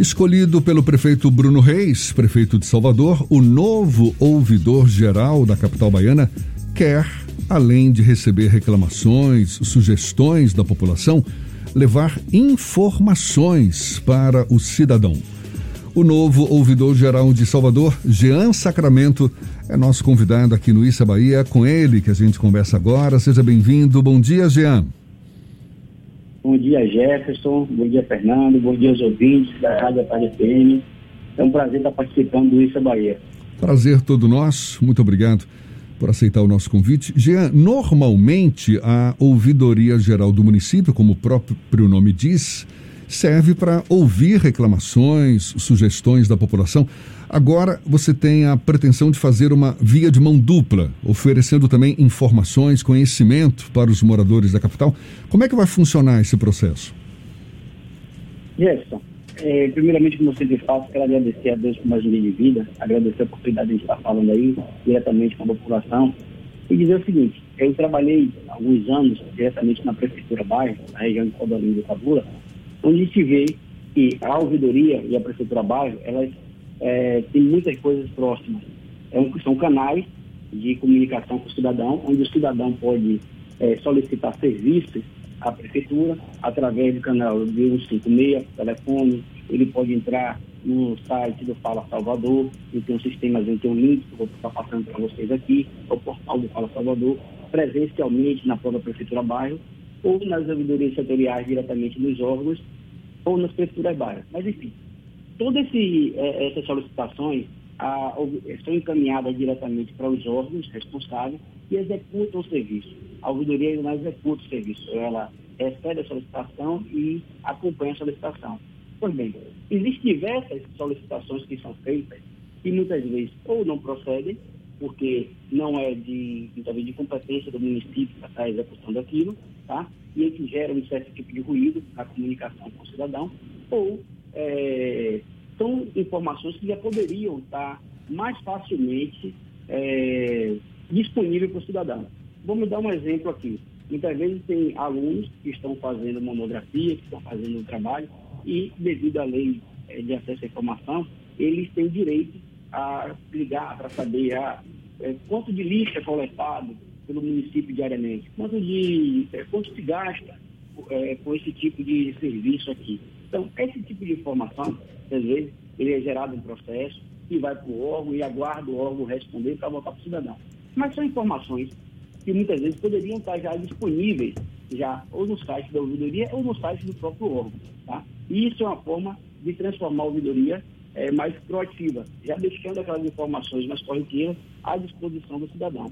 Escolhido pelo prefeito Bruno Reis, prefeito de Salvador, o novo ouvidor geral da capital baiana quer, além de receber reclamações, sugestões da população, levar informações para o cidadão. O novo ouvidor geral de Salvador, Jean Sacramento, é nosso convidado aqui no Issa Bahia. É com ele que a gente conversa agora. Seja bem-vindo. Bom dia, Jean. Bom dia, Jefferson. Bom dia, Fernando. Bom dia aos ouvintes da Rádio Tarde FM. É um prazer estar participando do Issa Bahia. Prazer todo nosso. Muito obrigado por aceitar o nosso convite. Jean, normalmente a Ouvidoria Geral do município, como o próprio nome diz, serve para ouvir reclamações, sugestões da população. Agora você tem a pretensão de fazer uma via de mão dupla, oferecendo também informações, conhecimento para os moradores da capital. Como é que vai funcionar esse processo? Gerson, é, primeiramente, como você sempre faz, quero agradecer a Deus por mais um dia de vida, agradecer a oportunidade de estar falando aí diretamente com a população e dizer o seguinte: eu trabalhei alguns anos diretamente na Prefeitura Bairro, na região de Codolinho do Cabula, onde se vê que a ouvidoria e a Prefeitura Bairro, elas é, tem muitas coisas próximas. É um, são canais de comunicação com o cidadão, onde o cidadão pode é, solicitar serviços à prefeitura através do canal de 156, telefone, ele pode entrar no site do Fala Salvador, e tem um sistema, tem um link que eu vou estar passando para vocês aqui, é o portal do Fala Salvador, presencialmente na própria Prefeitura Bairro, ou nas ouvidorias setoriais diretamente nos órgãos, ou nas prefeituras bairros. Mas, enfim, todas é, essas solicitações a, são encaminhadas diretamente para os órgãos responsáveis e executam o serviço. A ouvidoria não executa o serviço, ela recebe a solicitação e acompanha a solicitação. Pois bem, existem diversas solicitações que são feitas e muitas vezes ou não procedem, porque não é de, talvez, de competência do município para estar executando aquilo, tá? E que gera um certo tipo de ruído na comunicação com o cidadão, ou é, são informações que já poderiam estar mais facilmente é, disponíveis para o cidadão. Vamos dar um exemplo aqui. Muitas vezes tem alunos que estão fazendo monografia, que estão fazendo um trabalho, e devido à lei é, de acesso à informação, eles têm direito a ligar para saber a, é, quanto de lixo é coletado pelo município diariamente, quanto, de, é, quanto se gasta é, com esse tipo de serviço aqui. Então, esse tipo de informação, às vezes, ele é gerado em processo e vai para o órgão e aguarda o órgão responder para voltar para o cidadão. Mas são informações que muitas vezes poderiam estar já disponíveis já ou no site da ouvidoria ou no site do próprio órgão. Tá? E isso é uma forma de transformar a ouvidoria é, mais proativa, já deixando aquelas informações mais corriqueiras à disposição do cidadão.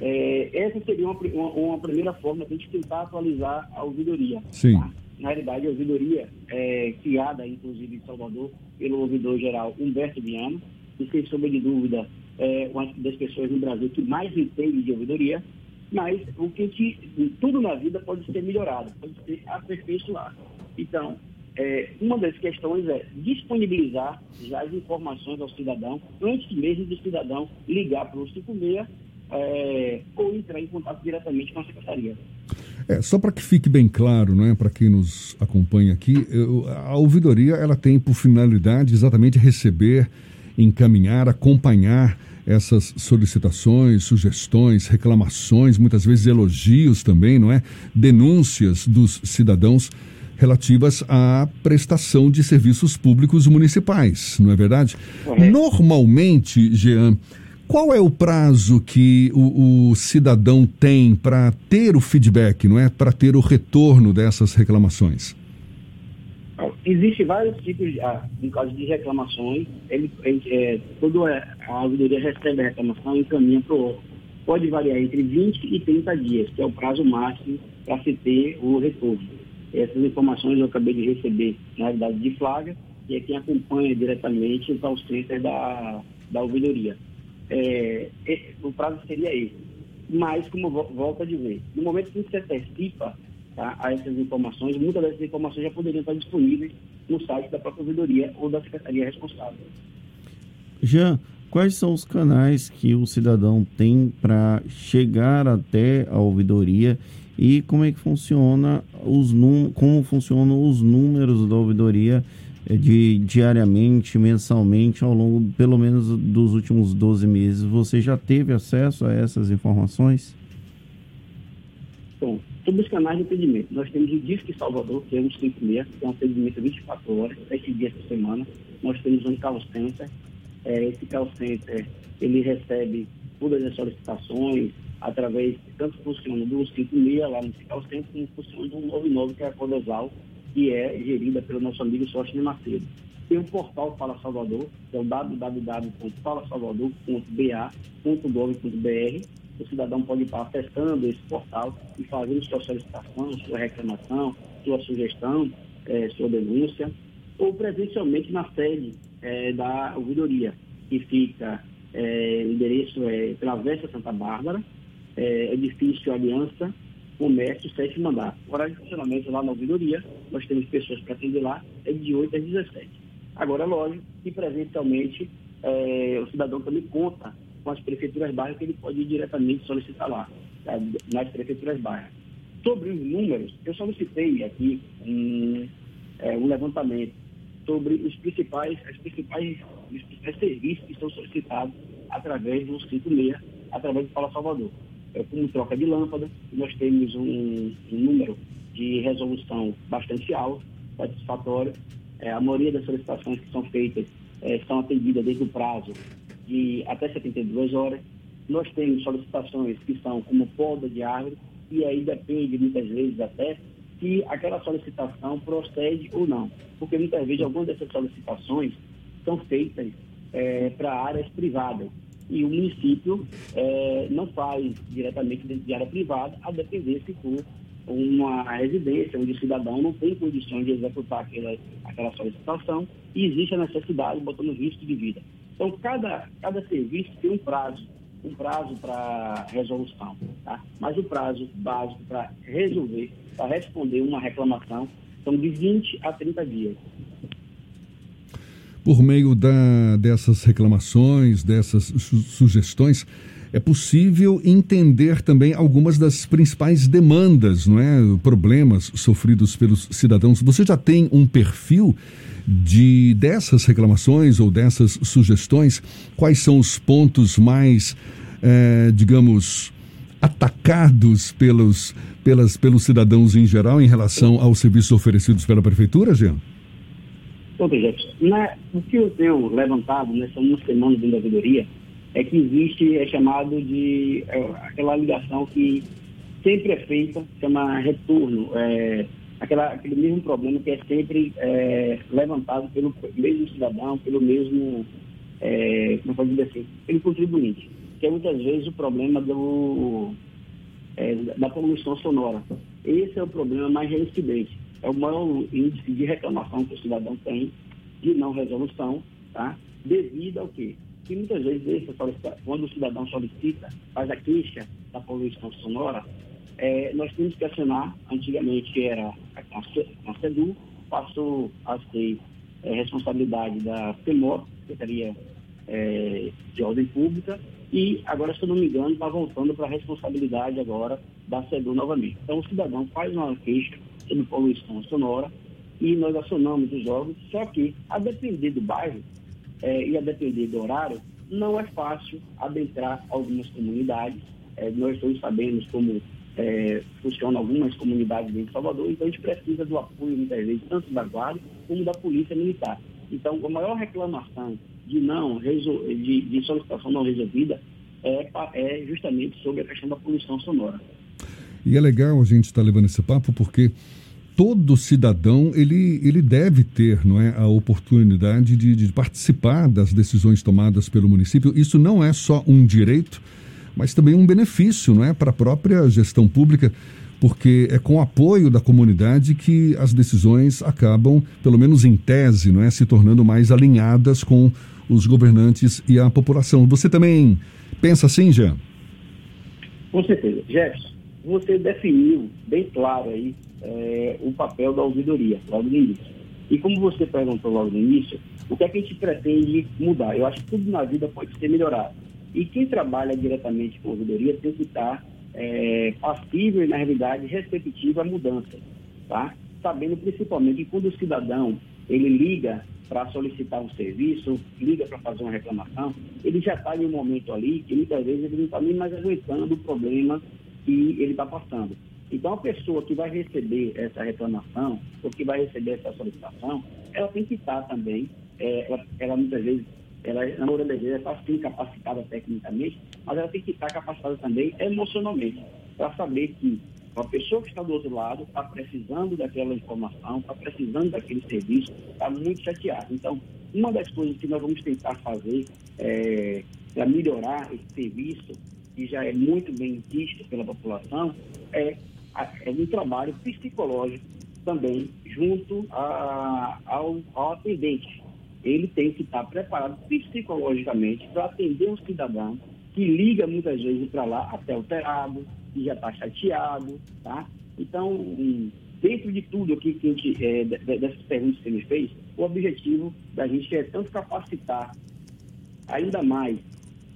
É, essa seria uma, uma, uma, primeira forma de a gente tentar atualizar a ouvidoria. Sim. Tá? na realidade, a ouvidoria é criada, inclusive, em Salvador, pelo ouvidor geral Humberto Viana, e sem sombra de dúvida, é uma das pessoas no Brasil que mais entende de ouvidoria, mas o que gente, tudo na vida pode ser melhorado, pode ser aperfeiçoado. Então, é, uma das questões é disponibilizar já as informações ao cidadão, antes mesmo do cidadão ligar para o 56 é, ou entrar em contato diretamente com a secretaria. É, só para que fique bem claro, não é, para quem nos acompanha aqui, eu, a ouvidoria ela tem por finalidade exatamente receber, encaminhar, acompanhar essas solicitações, sugestões, reclamações, muitas vezes elogios também, não é? Denúncias dos cidadãos relativas à prestação de serviços públicos municipais, não é verdade? Normalmente, Jean, qual é o prazo que o, o cidadão tem para ter o feedback, não é? Para ter o retorno dessas reclamações? Existem vários tipos, de, ah, caso de reclamações, ele, é, quando a ouvidoria recebe a reclamação, encaminha para o órgão. Pode variar entre 20 e 30 dias, que é o prazo máximo para se ter o retorno. Essas informações eu acabei de receber, na realidade, de Flávia, que é quem acompanha diretamente o call da, da ouvidoria é, é, o prazo seria esse. Mas, como volta a dizer, no momento que você antecipa tá, a essas informações, muitas dessas informações já poderiam estar disponíveis no site da própria ouvidoria ou da secretaria responsável. Jean, quais são os canais que o cidadão tem para chegar até a ouvidoria e como é que funciona os como funcionam os números da ouvidoria de diariamente, mensalmente, ao longo pelo menos dos últimos 12 meses. Você já teve acesso a essas informações? Bom, sobre os canais de atendimento, nós temos o Disque Salvador, que é um 56, que é um atendimento 24 horas, 7 dias por semana. Nós temos um call center. É, esse call center, ele recebe todas as solicitações, através, tanto funciona do 56 lá no call center, como funciona do 99, que é a Codesal, que é gerida pelo nosso amigo Sócio Macedo. Tem um portal Fala Salvador, que é o www.falasalvador.ba.gov.br. O cidadão pode estar acessando esse portal e fazendo sua solicitação, sua reclamação, sua sugestão, é, sua denúncia, ou presencialmente na sede é, da ouvidoria, que fica, é, o endereço é Travessa Santa Bárbara, é, edifício Aliança, comércio, sete mandatos. O horário de funcionamento lá na ouvidoria, nós temos pessoas para atender lá, é de 8 às 17. Agora, lógico que presencialmente é, o cidadão também conta com as prefeituras bairros que ele pode ir diretamente solicitar lá, tá? nas prefeituras bairros. Sobre os números, eu solicitei aqui um, é, um levantamento sobre os principais, as principais, os principais serviços que são solicitados através do 56, através do Fala Salvador como troca de lâmpada. Nós temos um, um número de resolução bastante alto, satisfatório. É, a maioria das solicitações que são feitas é, são atendidas desde o prazo de até 72 horas. Nós temos solicitações que são como poda de árvore, e aí depende muitas vezes até se aquela solicitação procede ou não. Porque muitas vezes algumas dessas solicitações são feitas é, para áreas privadas e o município é, não faz diretamente dentro de área privada, a depender se for uma residência onde o cidadão não tem condições de executar aquela, aquela solicitação e existe a necessidade, botando risco de vida. Então, cada, cada serviço tem um prazo, um prazo para resolução, tá? mas o prazo básico para resolver, para responder uma reclamação, são de 20 a 30 dias por meio da, dessas reclamações, dessas su sugestões, é possível entender também algumas das principais demandas, não é? Problemas sofridos pelos cidadãos. Você já tem um perfil de dessas reclamações ou dessas sugestões? Quais são os pontos mais, é, digamos, atacados pelos, pelas, pelos cidadãos em geral em relação aos serviços oferecidos pela prefeitura, Jean? Na, o que eu tenho levantado nessa uma semana de ouvidoria é que existe, é chamado de é, aquela ligação que sempre é feita, chama retorno, é, aquela, aquele mesmo problema que é sempre é, levantado pelo mesmo cidadão, pelo mesmo, é, como pode dizer assim, pelo contribuinte, que é muitas vezes o problema do, é, da poluição sonora. Esse é o problema mais reincidente é o maior índice de reclamação que o cidadão tem de não resolução, tá? devido ao quê? Que muitas vezes, quando o cidadão solicita, faz a queixa da poluição sonora, é, nós temos que acionar, antigamente era a, CEDU, passou a ser é, responsabilidade da FEMOR, Secretaria é, de Ordem Pública, e agora, se eu não me engano, está voltando para a responsabilidade agora da CEDU novamente. Então, o cidadão faz uma queixa sobre poluição sonora e nós acionamos os órgãos, só que, a depender do bairro é, e a depender do horário, não é fácil adentrar algumas comunidades. É, nós todos sabemos como é, funcionam algumas comunidades dentro de Salvador, então a gente precisa do apoio, muitas vezes, tanto da Guarda como da Polícia Militar. Então, a maior reclamação de não de, de solicitação não resolvida é, é justamente sobre a questão da poluição sonora. E é legal a gente estar tá levando esse papo porque todo cidadão ele, ele deve ter não é, a oportunidade de, de participar das decisões tomadas pelo município. Isso não é só um direito, mas também um benefício não é, para a própria gestão pública, porque é com o apoio da comunidade que as decisões acabam, pelo menos em tese, não é, se tornando mais alinhadas com os governantes e a população. Você também pensa assim, Jean? Com certeza. Jefferson, você definiu bem claro aí é, o papel da ouvidoria, logo no início. E como você perguntou logo no início, o que é que a gente pretende mudar? Eu acho que tudo na vida pode ser melhorado. E quem trabalha diretamente com ouvidoria tem que estar é, passível e, na realidade, receptivo à mudança, tá? Sabendo principalmente que quando o cidadão ele liga para solicitar um serviço, liga para fazer uma reclamação, ele já está em um momento ali que muitas vezes ele não está nem mais aguentando o problema que ele está passando. Então, a pessoa que vai receber essa reclamação, ou que vai receber essa solicitação, ela tem que estar também, é, ela, ela, muitas vezes, ela, na maioria das vezes, está sim capacitada tecnicamente, mas ela tem que estar capacitada também emocionalmente, para saber que a pessoa que está do outro lado está precisando daquela informação, está precisando daquele serviço, está muito chateada. Então, uma das coisas que nós vamos tentar fazer é, para melhorar esse serviço, que já é muito bem visto pela população, é, é um trabalho psicológico também junto a, ao, ao atendente. Ele tem que estar preparado psicologicamente para atender um cidadão que liga muitas vezes para lá até alterado, que já está chateado, tá? Então, dentro de tudo aqui que a gente, é, dessas perguntas que ele fez, o objetivo da gente é tanto capacitar ainda mais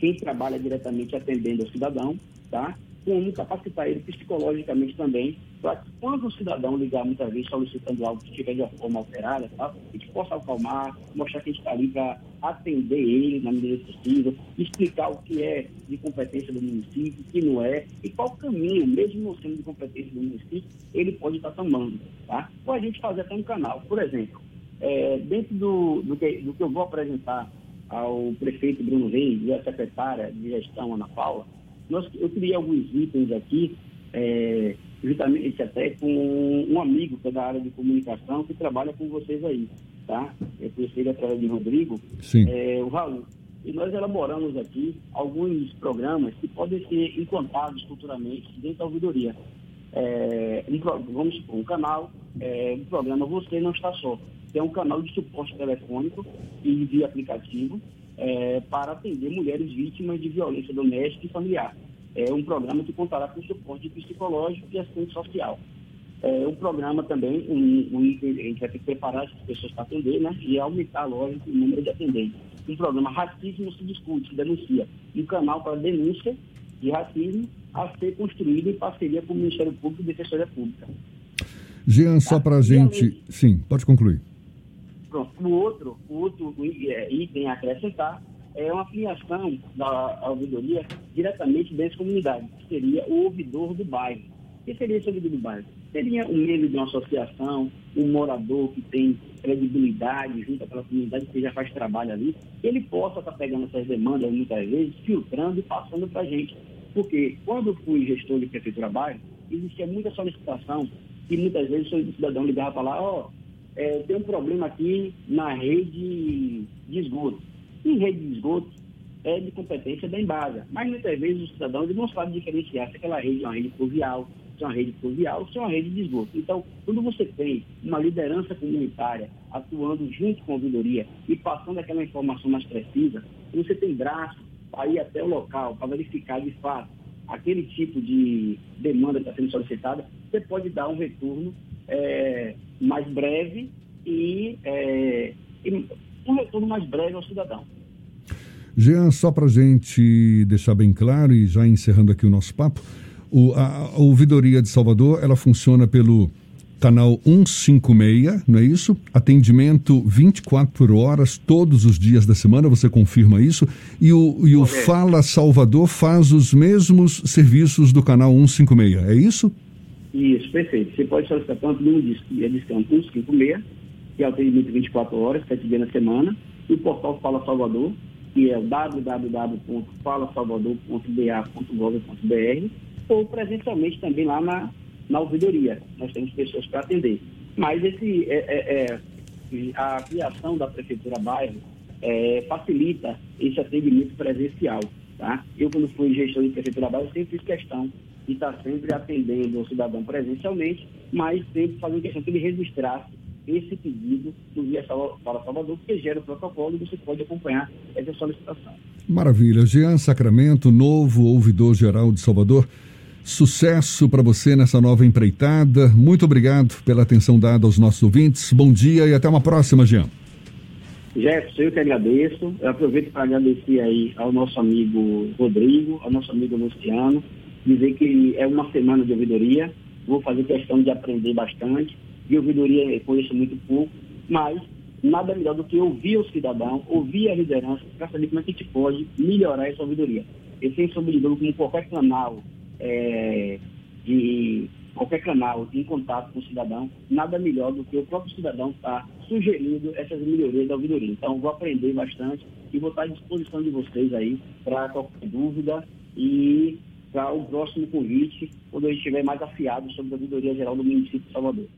quem trabalha diretamente atendendo o cidadão, tá? como capacitar ele psicologicamente também, para que quando o cidadão ligar muitas vezes solicitando algo que estiver de uma forma alterada, tá? a gente possa acalmar, mostrar que a gente está ali para atender ele na medida possível, explicar o que é de competência do município, o que não é, e qual caminho, mesmo não sendo de competência do município, ele pode estar tá tomando. Tá? Ou a gente fazer até um canal. Por exemplo, é, dentro do, do, que, do que eu vou apresentar ao prefeito Bruno Reis e à secretária de gestão, Ana Paula, nós, eu criei alguns itens aqui, é, justamente até com um amigo que é da área de comunicação que trabalha com vocês aí, tá? Eu conheci através de Rodrigo, é, o Raul. E nós elaboramos aqui alguns programas que podem ser implantados futuramente dentro da ouvidoria. É, um, vamos supor, um canal, é, um programa Você Não Está Só, que é um canal de suporte telefônico e via aplicativo, é, para atender mulheres vítimas de violência doméstica e familiar. É um programa que contará com suporte psicológico e assistente social. É um programa também, um, um, a gente vai ter que preparar as pessoas para atender, né? E aumentar, lógico, o número de atendentes. Um programa Racismo se discute, se denuncia. Um canal para denúncia de racismo a ser construído em parceria com o Ministério Público e Defensoria Pública. Jean, só para a gente. Sim, pode concluir. Pronto. O outro, o outro é, item a acrescentar é uma filiação da ouvidoria diretamente dessa comunidade, que seria o ouvidor do bairro. O que seria esse ouvidor do bairro? Seria um membro de uma associação, um morador que tem credibilidade junto àquela comunidade que já faz trabalho ali, ele possa estar pegando essas demandas muitas vezes, filtrando e passando para a gente. Porque quando fui gestor de prefeitura bairro, existia muita solicitação e muitas vezes o cidadão ligava para lá, ó, oh, é, tem um problema aqui na rede de esgoto. Em rede de esgoto é de competência da Embasa, mas muitas vezes o cidadão não sabe diferenciar se aquela rede é uma rede pluvial, se é uma rede pluvial, se é uma rede de esgoto. Então, quando você tem uma liderança comunitária atuando junto com a ouvidoria e passando aquela informação mais precisa, você tem braço para ir até o local, para verificar de fato aquele tipo de demanda que está sendo solicitada, você pode dar um retorno é, mais breve e, é, e, um retorno mais breve ao cidadão. Jean, só para a gente deixar bem claro e já encerrando aqui o nosso papo, o, a, a ouvidoria de Salvador ela funciona pelo canal 156, não é isso? Atendimento 24 horas, todos os dias da semana, você confirma isso? E o, e o Fala Salvador faz os mesmos serviços do canal 156, é isso? Isso, perfeito. Você pode solicitar tanto no dia de 156, que é o atendimento 24 horas, 7 dias na semana, e o portal Fala Salvador, que é www.falasalvador.ba.gov.br, ou presencialmente também lá na, na ouvidoria. Nós temos pessoas para atender. Mas esse, é, é, é, a criação da Prefeitura Bairro é, facilita esse atendimento presencial. Tá? Eu, quando fui gestor de Prefeitura Bairro, sempre fiz questão e está sempre atendendo o cidadão presencialmente, mas sempre fazendo questão que ele registrasse esse pedido do Via para Salvador, porque gera o protocolo e você pode acompanhar essa solicitação. Maravilha. Jean Sacramento, novo ouvidor geral de Salvador. Sucesso para você nessa nova empreitada. Muito obrigado pela atenção dada aos nossos ouvintes. Bom dia e até uma próxima, Jean. Jefferson, eu que agradeço. Eu aproveito para agradecer aí ao nosso amigo Rodrigo, ao nosso amigo Luciano, dizer que é uma semana de ouvidoria, vou fazer questão de aprender bastante. De ouvidoria eu conheço muito pouco, mas nada melhor do que ouvir o cidadão, ouvir a liderança, para saber como é que a gente pode melhorar essa ouvidoria. E sem dúvida, como qualquer canal é, de qualquer canal em contato com o cidadão, nada melhor do que o próprio cidadão estar tá sugerindo essas melhorias da ouvidoria. Então, vou aprender bastante e vou estar à disposição de vocês aí para qualquer dúvida e para o próximo convite, quando a gente estiver mais afiado sobre a ouvidoria geral do município de Salvador.